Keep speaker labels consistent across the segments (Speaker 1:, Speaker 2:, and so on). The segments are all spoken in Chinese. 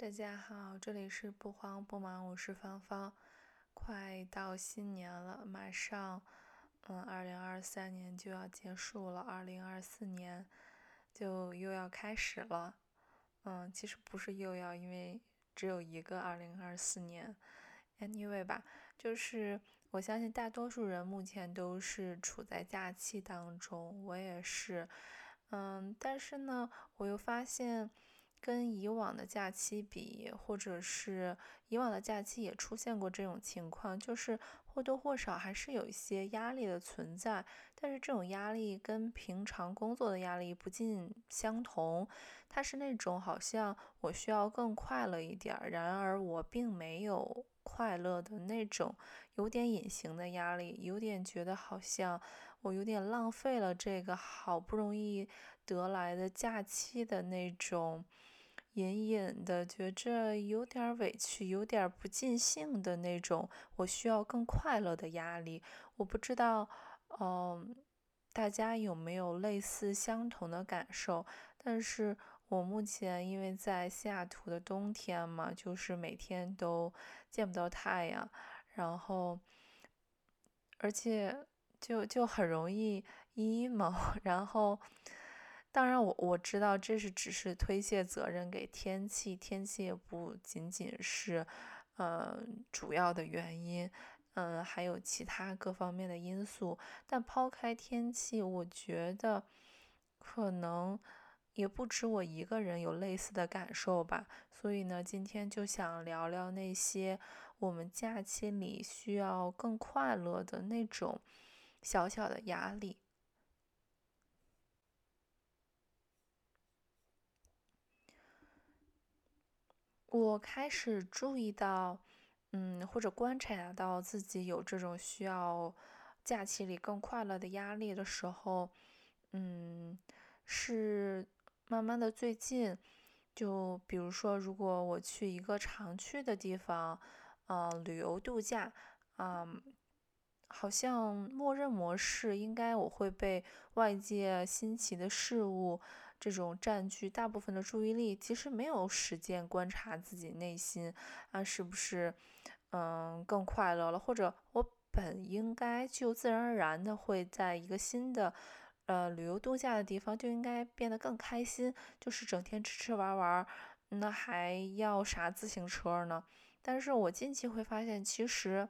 Speaker 1: 大家好，这里是不慌不忙，我是芳芳。快到新年了，马上，嗯，二零二三年就要结束了，二零二四年就又要开始了。嗯，其实不是又要，因为只有一个二零二四年。Anyway 吧，就是我相信大多数人目前都是处在假期当中，我也是。嗯，但是呢，我又发现。跟以往的假期比，或者是以往的假期也出现过这种情况，就是或多或少还是有一些压力的存在。但是这种压力跟平常工作的压力不尽相同，它是那种好像我需要更快乐一点，然而我并没有快乐的那种，有点隐形的压力，有点觉得好像我有点浪费了这个好不容易得来的假期的那种。隐隐的觉着有点委屈，有点不尽兴的那种，我需要更快乐的压力。我不知道，嗯，大家有没有类似相同的感受？但是我目前因为在西雅图的冬天嘛，就是每天都见不到太阳，然后，而且就就很容易 emo，然后。当然，我我知道这是只是推卸责任给天气，天气也不仅仅是，呃，主要的原因，嗯，还有其他各方面的因素。但抛开天气，我觉得可能也不止我一个人有类似的感受吧。所以呢，今天就想聊聊那些我们假期里需要更快乐的那种小小的压力。我开始注意到，嗯，或者观察到自己有这种需要假期里更快乐的压力的时候，嗯，是慢慢的最近，就比如说，如果我去一个常去的地方，呃，旅游度假，嗯。好像默认模式应该我会被外界新奇的事物这种占据大部分的注意力，其实没有时间观察自己内心啊是不是嗯更快乐了，或者我本应该就自然而然的会在一个新的呃旅游度假的地方就应该变得更开心，就是整天吃吃玩玩，那还要啥自行车呢？但是我近期会发现其实。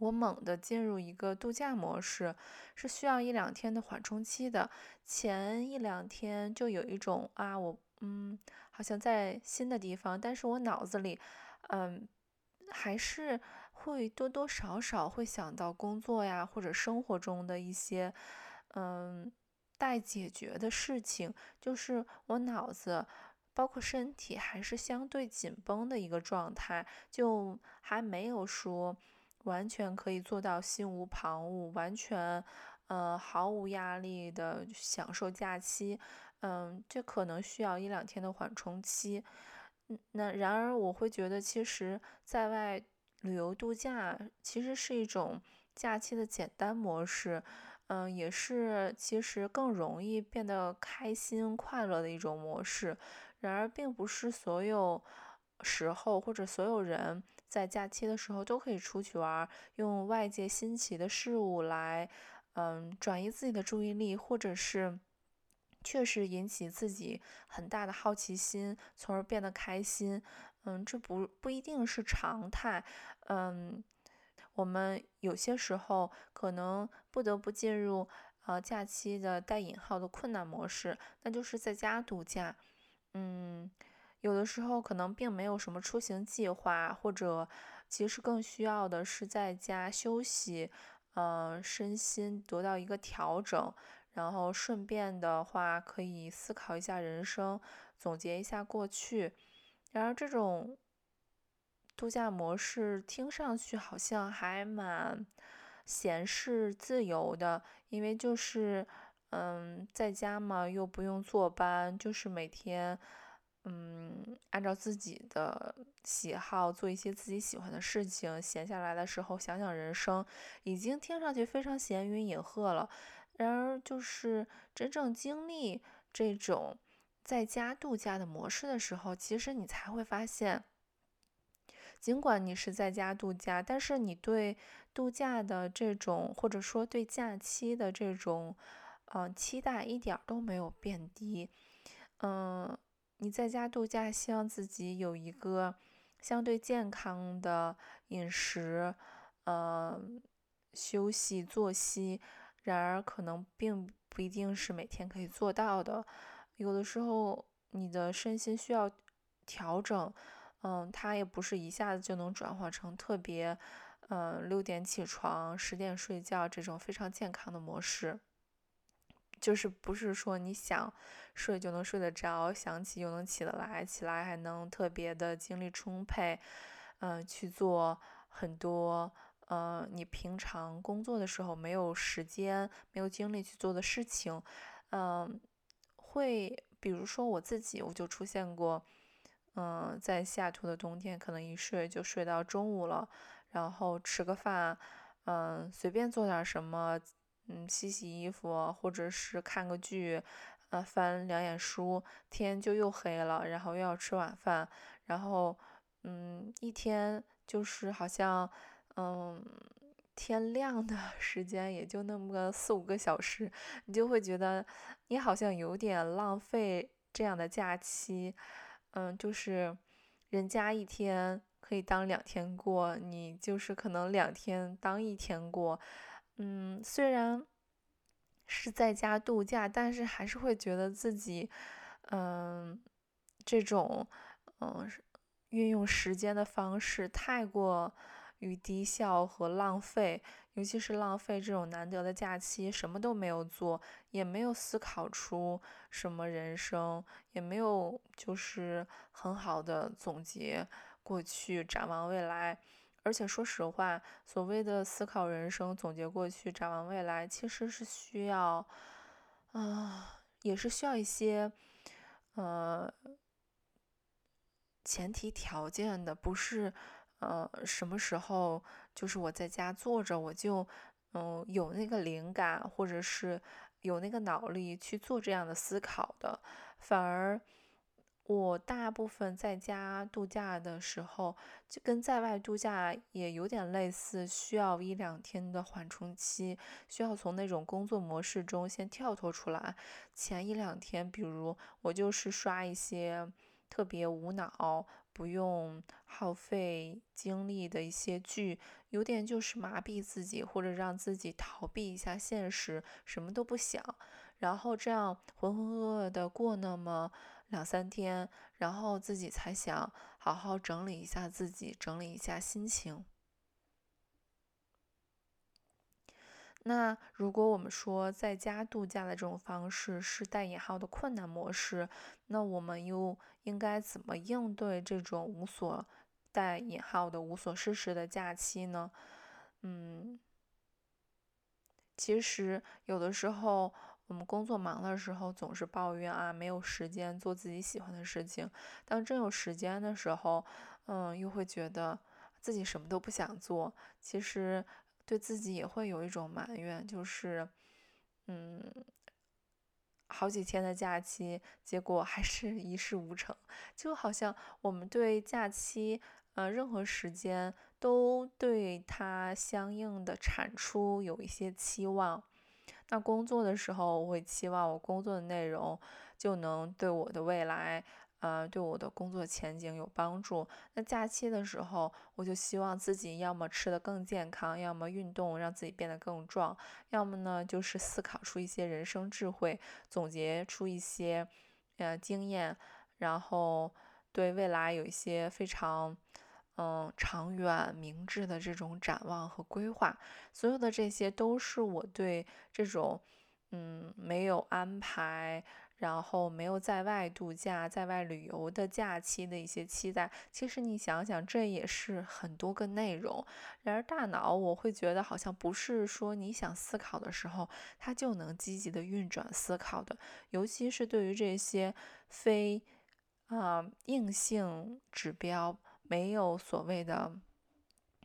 Speaker 1: 我猛地进入一个度假模式，是需要一两天的缓冲期的。前一两天就有一种啊，我嗯，好像在新的地方，但是我脑子里，嗯，还是会多多少少会想到工作呀，或者生活中的一些嗯待解决的事情，就是我脑子包括身体还是相对紧绷的一个状态，就还没有说。完全可以做到心无旁骛，完全，呃，毫无压力的享受假期。嗯，这可能需要一两天的缓冲期。嗯，那然而我会觉得，其实在外旅游度假其实是一种假期的简单模式。嗯，也是其实更容易变得开心快乐的一种模式。然而，并不是所有。时候或者所有人在假期的时候都可以出去玩，用外界新奇的事物来，嗯，转移自己的注意力，或者是确实引起自己很大的好奇心，从而变得开心。嗯，这不不一定是常态。嗯，我们有些时候可能不得不进入呃假期的带引号的困难模式，那就是在家度假。嗯。有的时候可能并没有什么出行计划，或者其实更需要的是在家休息，嗯，身心得到一个调整，然后顺便的话可以思考一下人生，总结一下过去。然而这种度假模式听上去好像还蛮闲适自由的，因为就是嗯在家嘛，又不用坐班，就是每天。嗯，按照自己的喜好做一些自己喜欢的事情，闲下来的时候想想人生，已经听上去非常闲云野鹤了。然而，就是真正经历这种在家度假的模式的时候，其实你才会发现，尽管你是在家度假，但是你对度假的这种，或者说对假期的这种，嗯，期待一点都没有变低。嗯，你在家度假，希望自己有一个相对健康的饮食，嗯，休息作息。然而，可能并不一定是每天可以做到的。有的时候，你的身心需要调整，嗯，它也不是一下子就能转化成特别，嗯，六点起床，十点睡觉这种非常健康的模式。就是不是说你想睡就能睡得着，想起就能起得来，起来还能特别的精力充沛，嗯，去做很多。呃，你平常工作的时候没有时间、没有精力去做的事情，嗯，会，比如说我自己，我就出现过，嗯，在西雅图的冬天，可能一睡就睡到中午了，然后吃个饭，嗯，随便做点什么，嗯，洗洗衣服，或者是看个剧，呃，翻两眼书，天就又黑了，然后又要吃晚饭，然后，嗯，一天就是好像。嗯，天亮的 时间也就那么个四五个小时，你就会觉得你好像有点浪费这样的假期。嗯，就是人家一天可以当两天过，你就是可能两天当一天过。嗯，虽然是在家度假，但是还是会觉得自己，嗯，这种嗯运用时间的方式太过。于低效和浪费，尤其是浪费这种难得的假期，什么都没有做，也没有思考出什么人生，也没有就是很好的总结过去，展望未来。而且说实话，所谓的思考人生、总结过去、展望未来，其实是需要，啊，也是需要一些，呃，前提条件的，不是。呃，什么时候就是我在家坐着，我就嗯有那个灵感，或者是有那个脑力去做这样的思考的。反而我大部分在家度假的时候，就跟在外度假也有点类似，需要一两天的缓冲期，需要从那种工作模式中先跳脱出来。前一两天，比如我就是刷一些特别无脑。不用耗费精力的一些剧，有点就是麻痹自己，或者让自己逃避一下现实，什么都不想，然后这样浑浑噩噩的过那么两三天，然后自己才想好好整理一下自己，整理一下心情。那如果我们说在家度假的这种方式是带引号的困难模式，那我们又应该怎么应对这种无所带引号的无所事事的假期呢？嗯，其实有的时候我们工作忙的时候总是抱怨啊没有时间做自己喜欢的事情，当真有时间的时候，嗯，又会觉得自己什么都不想做。其实。对自己也会有一种埋怨，就是，嗯，好几天的假期，结果还是一事无成，就好像我们对假期，呃，任何时间都对它相应的产出有一些期望。那工作的时候，我会期望我工作的内容就能对我的未来。呃，对我的工作前景有帮助。那假期的时候，我就希望自己要么吃得更健康，要么运动让自己变得更壮，要么呢就是思考出一些人生智慧，总结出一些呃经验，然后对未来有一些非常嗯长远明智的这种展望和规划。所有的这些都是我对这种嗯没有安排。然后没有在外度假、在外旅游的假期的一些期待，其实你想想，这也是很多个内容。然而大脑我会觉得好像不是说你想思考的时候，它就能积极的运转思考的。尤其是对于这些非啊硬性指标，没有所谓的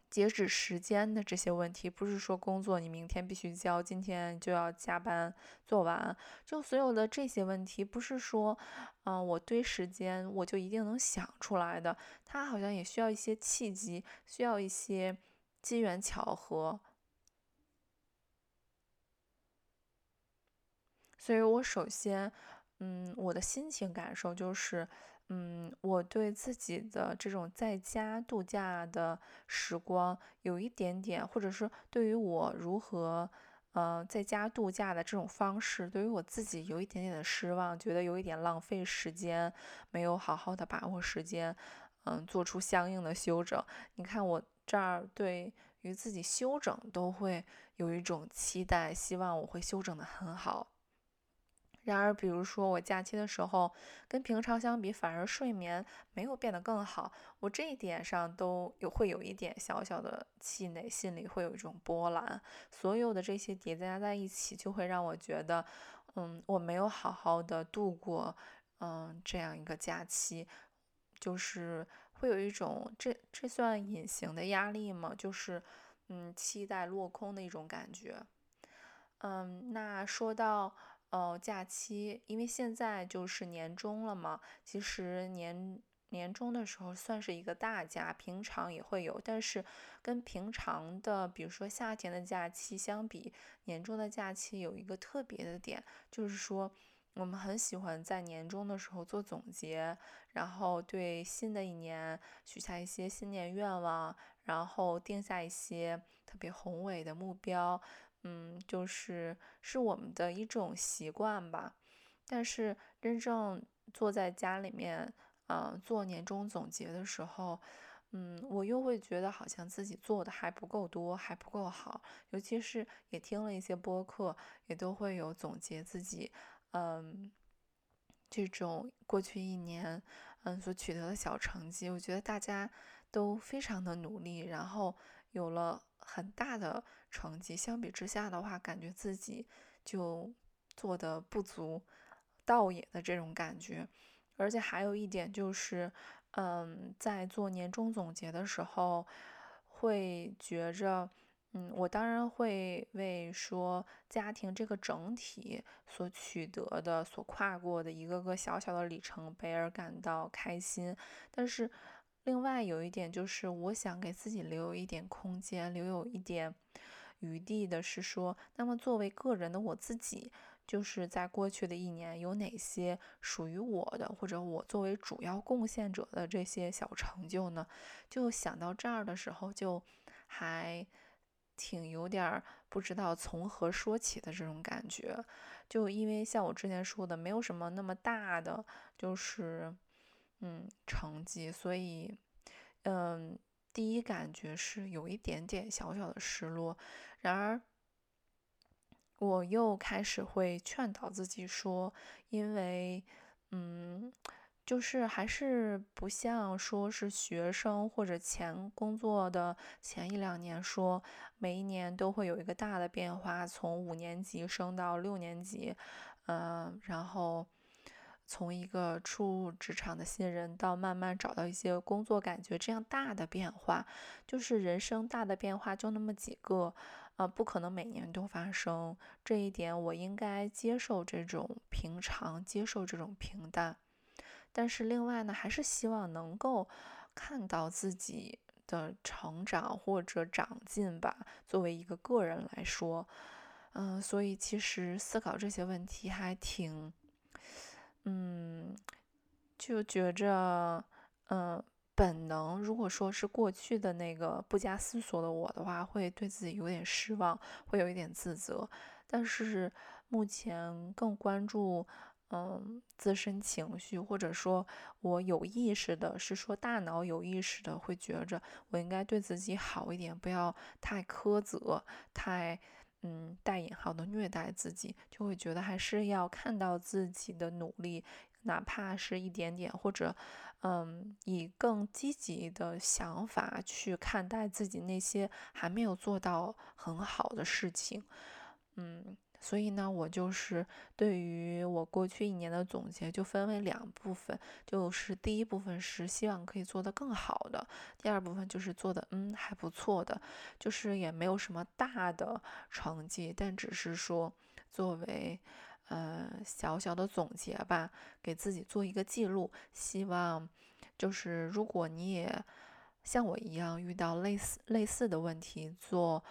Speaker 1: 截止时间的这些问题，不是说工作你明天必须交，今天就要加班做完，就所有的这些问题，不是说，嗯，我堆时间我就一定能想出来的，它好像也需要一些契机，需要一些机缘巧合。所以我首先，嗯，我的心情感受就是。嗯，我对自己的这种在家度假的时光有一点点，或者是对于我如何，呃，在家度假的这种方式，对于我自己有一点点的失望，觉得有一点浪费时间，没有好好的把握时间，嗯，做出相应的修整。你看我这儿对于自己修整都会有一种期待，希望我会修整的很好。然而，比如说我假期的时候，跟平常相比，反而睡眠没有变得更好。我这一点上都有会有一点小小的气馁，心里会有一种波澜。所有的这些叠加在一起，就会让我觉得，嗯，我没有好好的度过，嗯，这样一个假期，就是会有一种这这算隐形的压力吗？就是，嗯，期待落空的一种感觉。嗯，那说到。哦，假期，因为现在就是年终了嘛，其实年年终的时候算是一个大假，平常也会有，但是跟平常的，比如说夏天的假期相比，年终的假期有一个特别的点，就是说我们很喜欢在年终的时候做总结，然后对新的一年许下一些新年愿望，然后定下一些特别宏伟的目标。嗯，就是是我们的一种习惯吧，但是真正坐在家里面，嗯，做年终总结的时候，嗯，我又会觉得好像自己做的还不够多，还不够好。尤其是也听了一些播客，也都会有总结自己，嗯，这种过去一年，嗯，所取得的小成绩。我觉得大家都非常的努力，然后有了很大的。成绩相比之下的话，感觉自己就做的不足道也的这种感觉，而且还有一点就是，嗯，在做年终总结的时候，会觉着，嗯，我当然会为说家庭这个整体所取得的、所跨过的一个个小小的里程碑而感到开心，但是另外有一点就是，我想给自己留有一点空间，留有一点。余地的是说，那么作为个人的我自己，就是在过去的一年有哪些属于我的，或者我作为主要贡献者的这些小成就呢？就想到这儿的时候，就还挺有点不知道从何说起的这种感觉。就因为像我之前说的，没有什么那么大的，就是嗯成绩，所以嗯。第一感觉是有一点点小小的失落，然而我又开始会劝导自己说，因为，嗯，就是还是不像说是学生或者前工作的前一两年说，每一年都会有一个大的变化，从五年级升到六年级，嗯，然后。从一个初入职场的新人到慢慢找到一些工作感觉，这样大的变化，就是人生大的变化就那么几个，呃，不可能每年都发生。这一点我应该接受这种平常，接受这种平淡。但是另外呢，还是希望能够看到自己的成长或者长进吧。作为一个个人来说，嗯，所以其实思考这些问题还挺。嗯，就觉着，嗯，本能，如果说是过去的那个不加思索的我的话，会对自己有点失望，会有一点自责。但是目前更关注，嗯，自身情绪，或者说我有意识的，是说大脑有意识的，会觉着我应该对自己好一点，不要太苛责，太。嗯，带引号的虐待自己，就会觉得还是要看到自己的努力，哪怕是一点点，或者，嗯，以更积极的想法去看待自己那些还没有做到很好的事情。嗯，所以呢，我就是对于我过去一年的总结，就分为两部分，就是第一部分是希望可以做得更好的，第二部分就是做的嗯还不错的，就是也没有什么大的成绩，但只是说作为呃小小的总结吧，给自己做一个记录。希望就是如果你也像我一样遇到类似类似的问题，做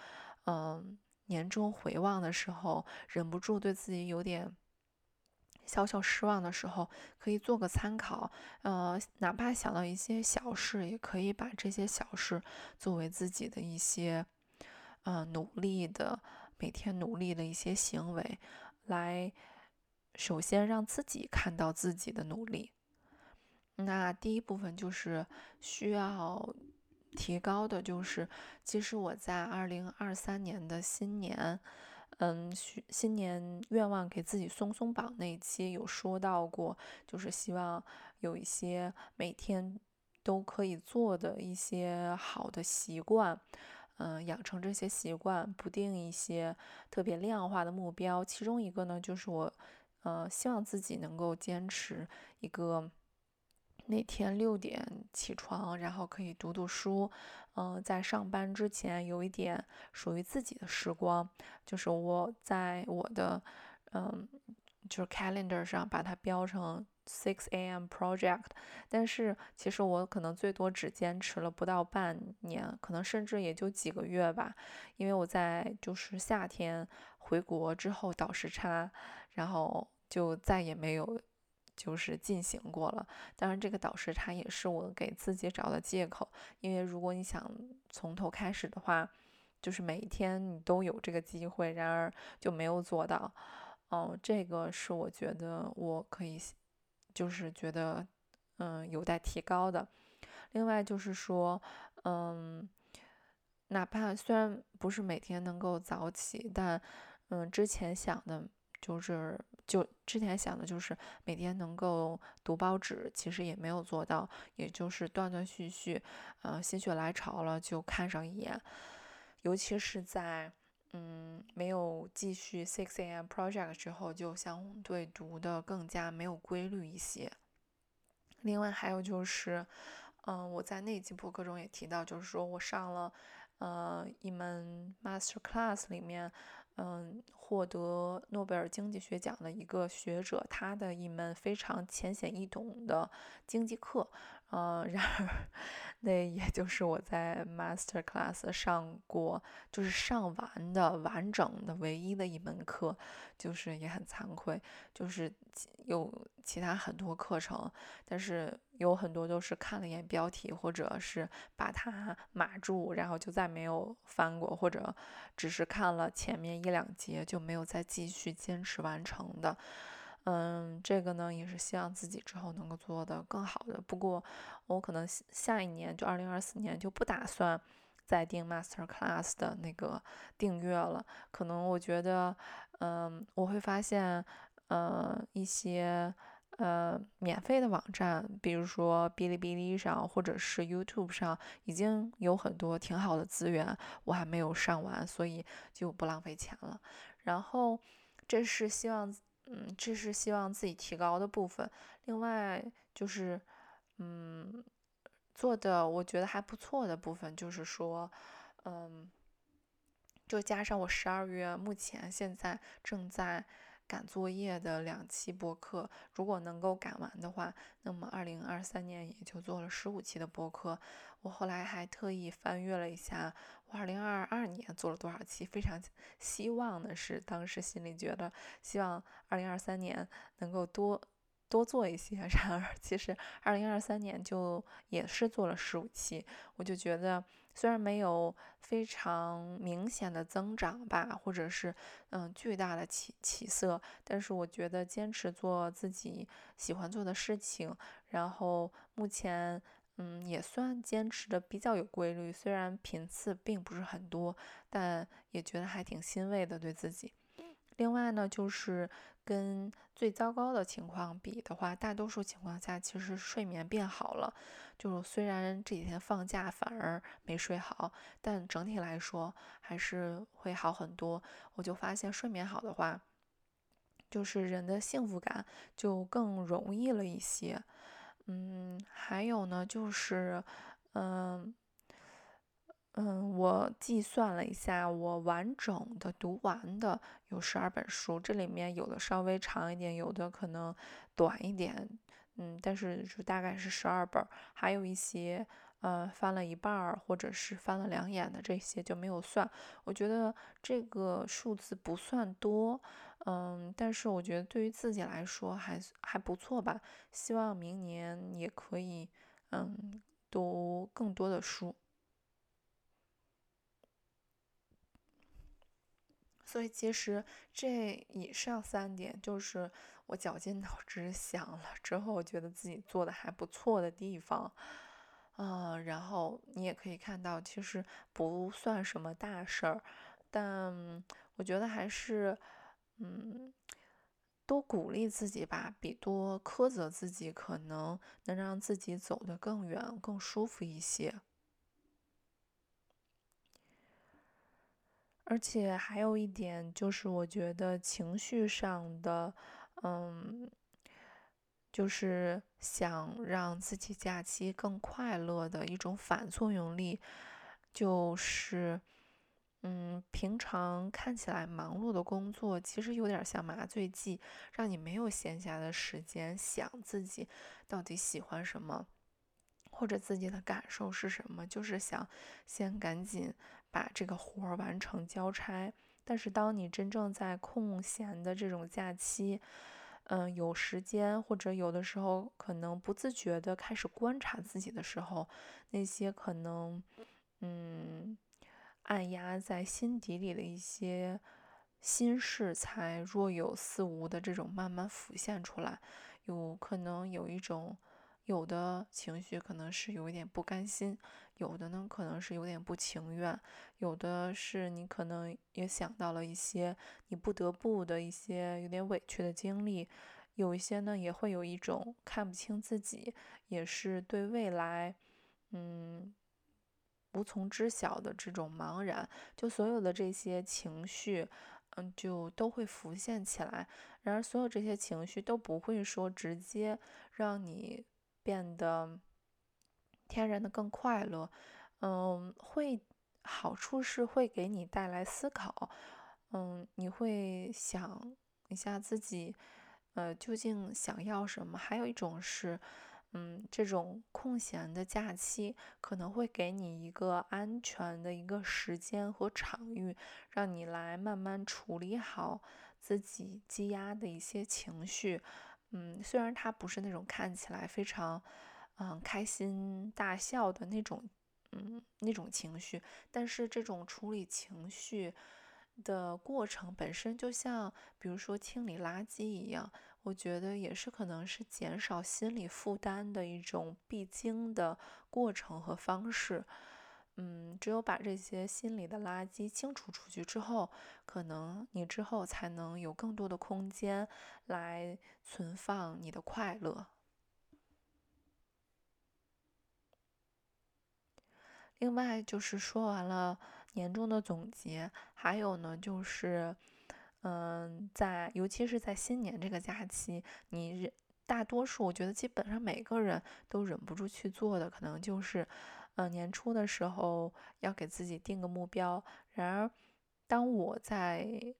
Speaker 1: 嗯。年终回望的时候，忍不住对自己有点小小失望的时候，可以做个参考。呃，哪怕想到一些小事，也可以把这些小事作为自己的一些，呃，努力的每天努力的一些行为，来首先让自己看到自己的努力。那第一部分就是需要。提高的就是，其实我在二零二三年的新年，嗯，新年愿望给自己松松绑那一期有说到过，就是希望有一些每天都可以做的一些好的习惯，嗯，养成这些习惯，不定一些特别量化的目标。其中一个呢，就是我，呃，希望自己能够坚持一个。每天六点起床，然后可以读读书，嗯，在上班之前有一点属于自己的时光，就是我在我的嗯，就是 calendar 上把它标成 six a.m. project，但是其实我可能最多只坚持了不到半年，可能甚至也就几个月吧，因为我在就是夏天回国之后倒时差，然后就再也没有。就是进行过了，当然这个导师他也是我给自己找的借口，因为如果你想从头开始的话，就是每一天你都有这个机会，然而就没有做到，哦，这个是我觉得我可以，就是觉得嗯有待提高的。另外就是说，嗯，哪怕虽然不是每天能够早起，但嗯之前想的就是。就之前想的就是每天能够读报纸，其实也没有做到，也就是断断续续，呃，心血来潮了就看上一眼。尤其是在嗯没有继续 Six A.M. Project 之后，就相对读的更加没有规律一些。另外还有就是，嗯，我在那期博客中也提到，就是说我上了呃一门 Master Class 里面。嗯，获得诺贝尔经济学奖的一个学者，他的一门非常浅显易懂的经济课。嗯，然而，那也就是我在 master class 上过，就是上完的完整的唯一的一门课，就是也很惭愧，就是有其他很多课程，但是有很多都是看了一眼标题，或者是把它码住，然后就再没有翻过，或者只是看了前面一两节就没有再继续坚持完成的。嗯，这个呢也是希望自己之后能够做的更好的。不过我可能下一年就二零二四年就不打算再订 Master Class 的那个订阅了。可能我觉得，嗯，我会发现，呃，一些呃免费的网站，比如说哔哩哔哩上或者是 YouTube 上，已经有很多挺好的资源，我还没有上完，所以就不浪费钱了。然后这是希望。嗯，这是希望自己提高的部分。另外就是，嗯，做的我觉得还不错的部分，就是说，嗯，就加上我十二月目前现在正在。赶作业的两期播客，如果能够赶完的话，那么二零二三年也就做了十五期的播客。我后来还特意翻阅了一下，二零二二年做了多少期。非常希望的是，当时心里觉得希望二零二三年能够多多做一些。然而，其实二零二三年就也是做了十五期，我就觉得。虽然没有非常明显的增长吧，或者是嗯巨大的起起色，但是我觉得坚持做自己喜欢做的事情，然后目前嗯也算坚持的比较有规律，虽然频次并不是很多，但也觉得还挺欣慰的对自己。另外呢，就是跟最糟糕的情况比的话，大多数情况下其实睡眠变好了。就虽然这几天放假反而没睡好，但整体来说还是会好很多。我就发现睡眠好的话，就是人的幸福感就更容易了一些。嗯，还有呢，就是，嗯。嗯，我计算了一下，我完整的读完的有十二本书，这里面有的稍微长一点，有的可能短一点，嗯，但是就大概是十二本，还有一些呃翻了一半儿或者是翻了两眼的这些就没有算。我觉得这个数字不算多，嗯，但是我觉得对于自己来说还还不错吧。希望明年也可以，嗯，读更多的书。所以其实这以上三点就是我绞尽脑汁想了之后，觉得自己做的还不错的地方，嗯，然后你也可以看到，其实不算什么大事儿，但我觉得还是，嗯，多鼓励自己吧，比多苛责自己，可能能让自己走得更远、更舒服一些。而且还有一点就是，我觉得情绪上的，嗯，就是想让自己假期更快乐的一种反作用力，就是，嗯，平常看起来忙碌的工作，其实有点像麻醉剂，让你没有闲暇的时间想自己到底喜欢什么，或者自己的感受是什么，就是想先赶紧。把这个活儿完成交差，但是当你真正在空闲的这种假期，嗯，有时间或者有的时候可能不自觉的开始观察自己的时候，那些可能，嗯，按压在心底里的一些心事才若有似无的这种慢慢浮现出来，有可能有一种。有的情绪可能是有一点不甘心，有的呢可能是有点不情愿，有的是你可能也想到了一些你不得不的一些有点委屈的经历，有一些呢也会有一种看不清自己，也是对未来，嗯，无从知晓的这种茫然，就所有的这些情绪，嗯，就都会浮现起来。然而，所有这些情绪都不会说直接让你。变得天然的更快乐，嗯，会好处是会给你带来思考，嗯，你会想一下自己，呃，究竟想要什么？还有一种是，嗯，这种空闲的假期可能会给你一个安全的一个时间和场域，让你来慢慢处理好自己积压的一些情绪。嗯，虽然他不是那种看起来非常，嗯，开心大笑的那种，嗯，那种情绪，但是这种处理情绪的过程本身就像，比如说清理垃圾一样，我觉得也是可能是减少心理负担的一种必经的过程和方式。嗯，只有把这些心里的垃圾清除出去之后，可能你之后才能有更多的空间来存放你的快乐。另外就是说完了年终的总结，还有呢就是，嗯，在尤其是在新年这个假期，你大多数我觉得基本上每个人都忍不住去做的，可能就是。嗯，年初的时候要给自己定个目标。然而，当我在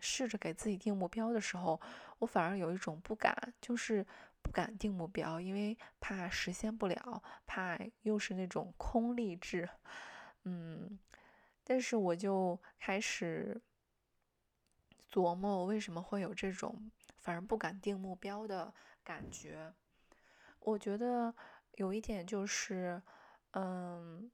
Speaker 1: 试着给自己定目标的时候，我反而有一种不敢，就是不敢定目标，因为怕实现不了，怕又是那种空励志。嗯，但是我就开始琢磨，为什么会有这种反而不敢定目标的感觉？我觉得有一点就是。嗯，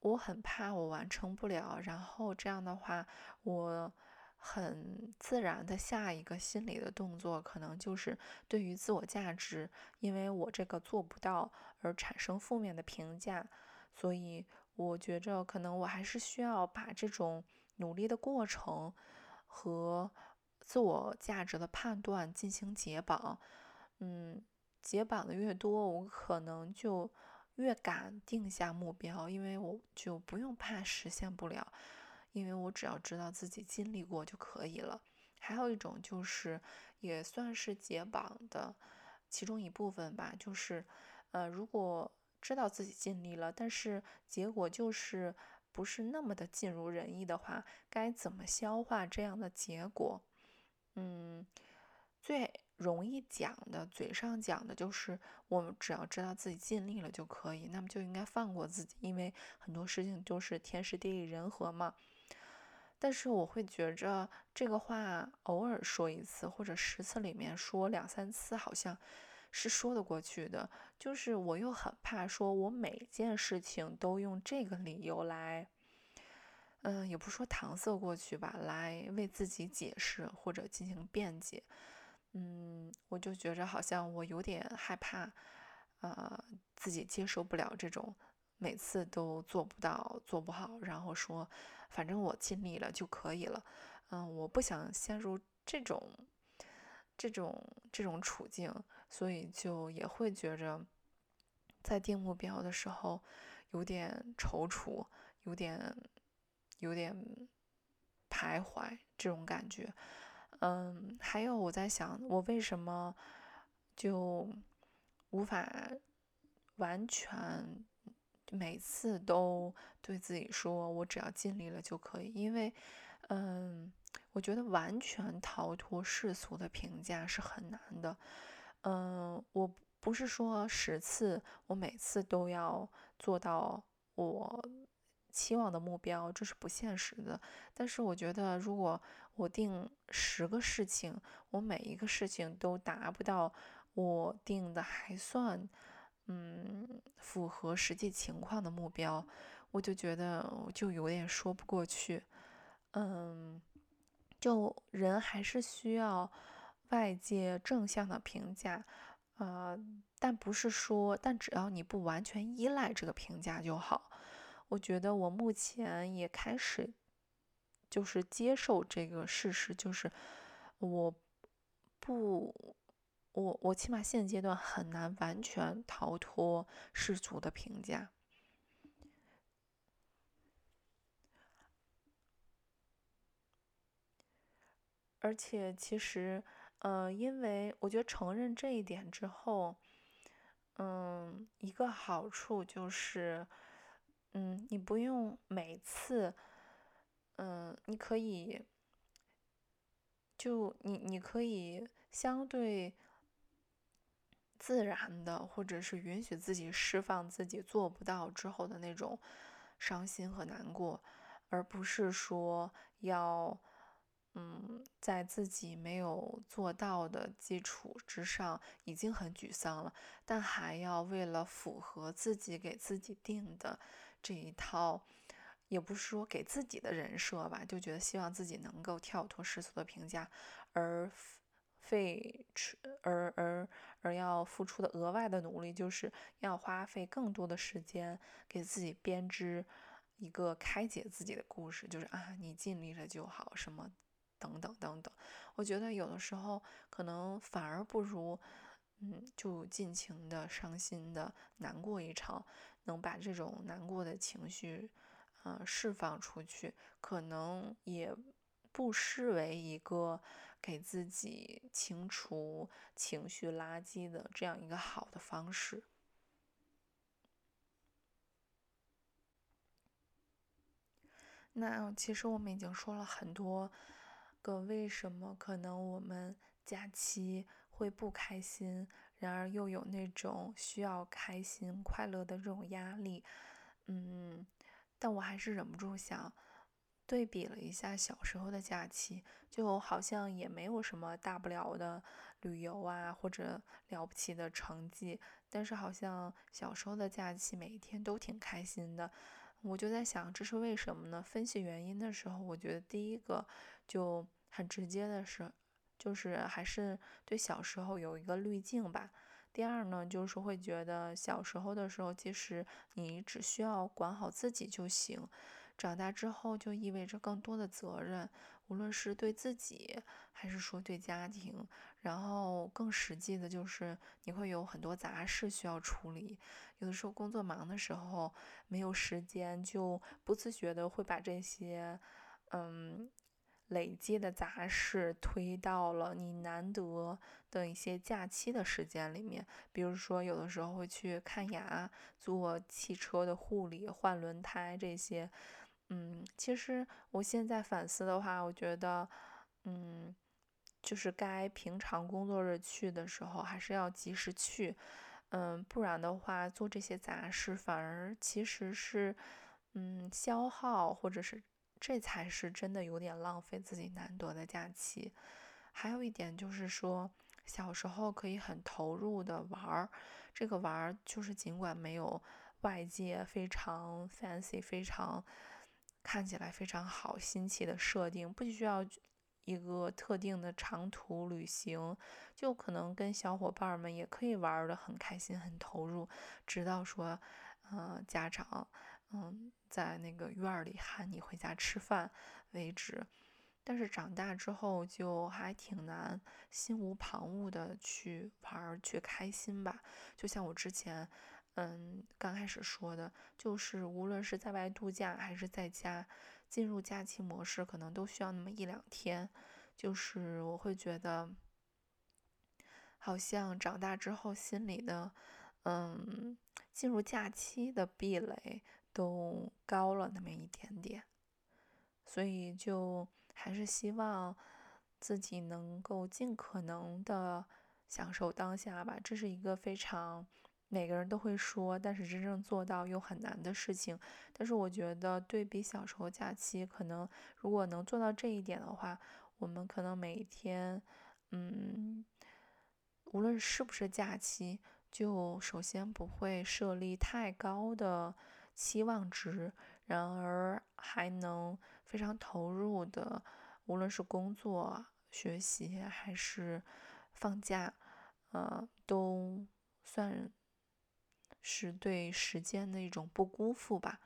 Speaker 1: 我很怕我完成不了，然后这样的话，我很自然的下一个心理的动作，可能就是对于自我价值，因为我这个做不到而产生负面的评价，所以我觉着可能我还是需要把这种努力的过程和自我价值的判断进行解绑，嗯，解绑的越多，我可能就。越敢定下目标，因为我就不用怕实现不了，因为我只要知道自己经历过就可以了。还有一种就是，也算是解绑的其中一部分吧，就是，呃，如果知道自己尽力了，但是结果就是不是那么的尽如人意的话，该怎么消化这样的结果？嗯，最容易讲的，嘴上讲的就是，我们只要知道自己尽力了就可以，那么就应该放过自己，因为很多事情都是天时地利人和嘛。但是我会觉着这个话偶尔说一次或者十次里面说两三次，好像是说得过去的。就是我又很怕说，我每件事情都用这个理由来，嗯，也不说搪塞过去吧，来为自己解释或者进行辩解。嗯，我就觉着好像我有点害怕，呃，自己接受不了这种每次都做不到、做不好，然后说。反正我尽力了就可以了，嗯，我不想陷入这种、这种、这种处境，所以就也会觉着，在定目标的时候有点踌躇，有点、有点徘徊这种感觉。嗯，还有我在想，我为什么就无法完全。每次都对自己说，我只要尽力了就可以。因为，嗯，我觉得完全逃脱世俗的评价是很难的。嗯，我不是说十次我每次都要做到我期望的目标，这是不现实的。但是我觉得，如果我定十个事情，我每一个事情都达不到我定的，还算。嗯，符合实际情况的目标，我就觉得就有点说不过去。嗯，就人还是需要外界正向的评价，呃，但不是说，但只要你不完全依赖这个评价就好。我觉得我目前也开始就是接受这个事实，就是我不。我我起码现阶段很难完全逃脱世俗的评价，而且其实，呃，因为我觉得承认这一点之后，嗯，一个好处就是，嗯，你不用每次，嗯，你可以，就你你可以相对。自然的，或者是允许自己释放自己做不到之后的那种伤心和难过，而不是说要，嗯，在自己没有做到的基础之上已经很沮丧了，但还要为了符合自己给自己定的这一套，也不是说给自己的人设吧，就觉得希望自己能够跳脱世俗的评价而。费出而而而要付出的额外的努力，就是要花费更多的时间给自己编织一个开解自己的故事，就是啊，你尽力了就好，什么等等等等。我觉得有的时候可能反而不如，嗯，就尽情的伤心的难过一场，能把这种难过的情绪，呃，释放出去，可能也不失为一个。给自己清除情绪垃圾的这样一个好的方式。那其实我们已经说了很多个为什么可能我们假期会不开心，然而又有那种需要开心快乐的这种压力。嗯，但我还是忍不住想。对比了一下小时候的假期，就好像也没有什么大不了的旅游啊，或者了不起的成绩。但是好像小时候的假期每一天都挺开心的。我就在想，这是为什么呢？分析原因的时候，我觉得第一个就很直接的是，就是还是对小时候有一个滤镜吧。第二呢，就是会觉得小时候的时候，其实你只需要管好自己就行。长大之后就意味着更多的责任，无论是对自己还是说对家庭，然后更实际的就是你会有很多杂事需要处理。有的时候工作忙的时候没有时间，就不自觉的会把这些，嗯，累积的杂事推到了你难得的一些假期的时间里面，比如说有的时候会去看牙、做汽车的护理、换轮胎这些。嗯，其实我现在反思的话，我觉得，嗯，就是该平常工作日去的时候，还是要及时去。嗯，不然的话，做这些杂事反而其实是，嗯，消耗，或者是这才是真的有点浪费自己难得的假期。还有一点就是说，小时候可以很投入的玩儿，这个玩儿就是尽管没有外界非常 fancy、非常看起来非常好、新奇的设定，不需要。一个特定的长途旅行，就可能跟小伙伴们也可以玩的很开心、很投入，直到说，呃，家长，嗯，在那个院儿里喊你回家吃饭为止。但是长大之后就还挺难心无旁骛的去玩儿、去开心吧。就像我之前，嗯，刚开始说的，就是无论是在外度假还是在家。进入假期模式可能都需要那么一两天，就是我会觉得，好像长大之后心里的，嗯，进入假期的壁垒都高了那么一点点，所以就还是希望自己能够尽可能的享受当下吧，这是一个非常。每个人都会说，但是真正做到又很难的事情。但是我觉得，对比小时候假期，可能如果能做到这一点的话，我们可能每一天，嗯，无论是不是假期，就首先不会设立太高的期望值，然而还能非常投入的，无论是工作、学习还是放假，呃，都算。是对时间的一种不辜负吧。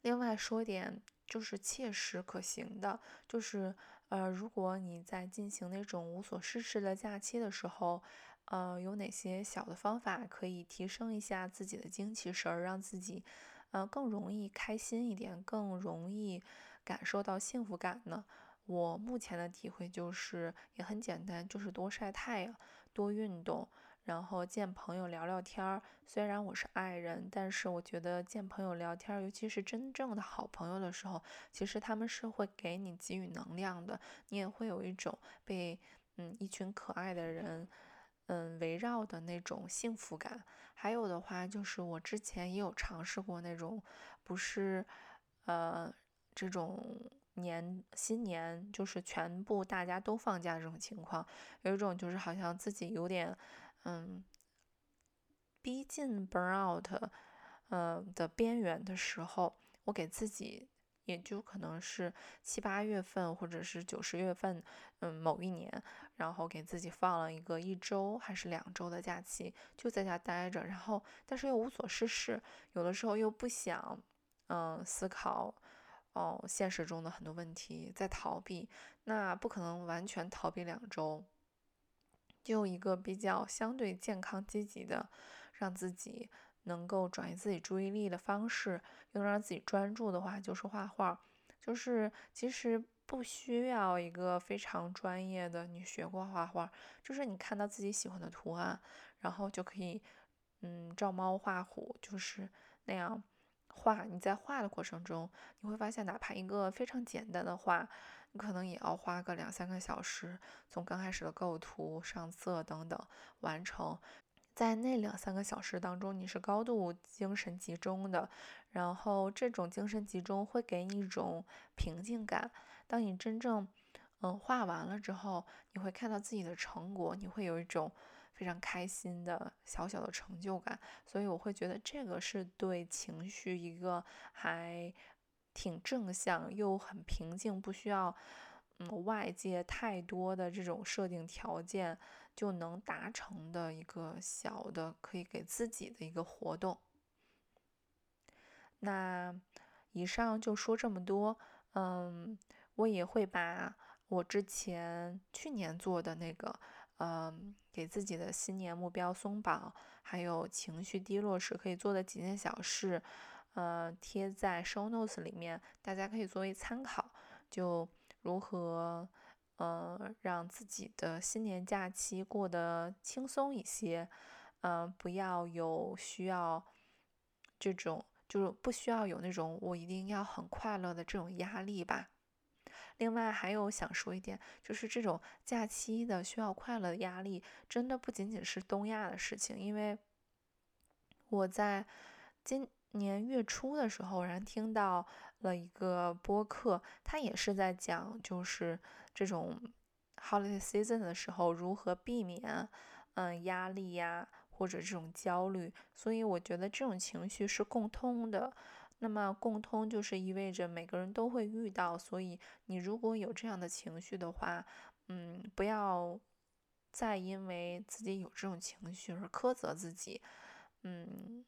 Speaker 1: 另外说点就是切实可行的，就是呃，如果你在进行那种无所事事的假期的时候，呃，有哪些小的方法可以提升一下自己的精气神儿，让自己呃更容易开心一点，更容易感受到幸福感呢？我目前的体会就是也很简单，就是多晒太阳。多运动，然后见朋友聊聊天儿。虽然我是爱人，但是我觉得见朋友聊天儿，尤其是真正的好朋友的时候，其实他们是会给你给予能量的，你也会有一种被嗯一群可爱的人嗯围绕的那种幸福感。还有的话，就是我之前也有尝试过那种不是呃这种。年新年就是全部大家都放假这种情况，有一种就是好像自己有点嗯逼近 burn out，呃的边缘的时候，我给自己也就可能是七八月份或者是九十月份，嗯某一年，然后给自己放了一个一周还是两周的假期，就在家待着，然后但是又无所事事，有的时候又不想嗯思考。哦，现实中的很多问题在逃避，那不可能完全逃避两周。就一个比较相对健康、积极的，让自己能够转移自己注意力的方式，又能让自己专注的话，就是画画。就是其实不需要一个非常专业的，你学过画画，就是你看到自己喜欢的图案，然后就可以，嗯，照猫画虎，就是那样。画，你在画的过程中，你会发现，哪怕一个非常简单的画，你可能也要花个两三个小时，从刚开始的构图、上色等等完成。在那两三个小时当中，你是高度精神集中的，然后这种精神集中会给你一种平静感。当你真正，嗯，画完了之后，你会看到自己的成果，你会有一种。非常开心的小小的成就感，所以我会觉得这个是对情绪一个还挺正向又很平静，不需要嗯外界太多的这种设定条件就能达成的一个小的可以给自己的一个活动。那以上就说这么多，嗯，我也会把我之前去年做的那个。嗯，给自己的新年目标松绑，还有情绪低落时可以做的几件小事，呃贴在 show notes 里面，大家可以作为参考，就如何呃让自己的新年假期过得轻松一些，嗯，不要有需要这种。就是不需要有那种我一定要很快乐的这种压力吧。另外还有想说一点，就是这种假期的需要快乐的压力，真的不仅仅是东亚的事情。因为我在今年月初的时候，然后听到了一个播客，他也是在讲，就是这种 holiday season 的时候如何避免嗯压力呀。或者这种焦虑，所以我觉得这种情绪是共通的。那么共通就是意味着每个人都会遇到，所以你如果有这样的情绪的话，嗯，不要再因为自己有这种情绪而苛责自己。嗯，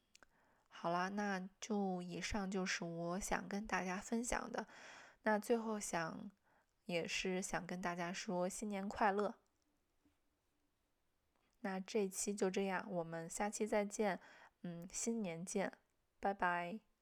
Speaker 1: 好啦，那就以上就是我想跟大家分享的。那最后想也是想跟大家说新年快乐。那这期就这样，我们下期再见，嗯，新年见，拜拜。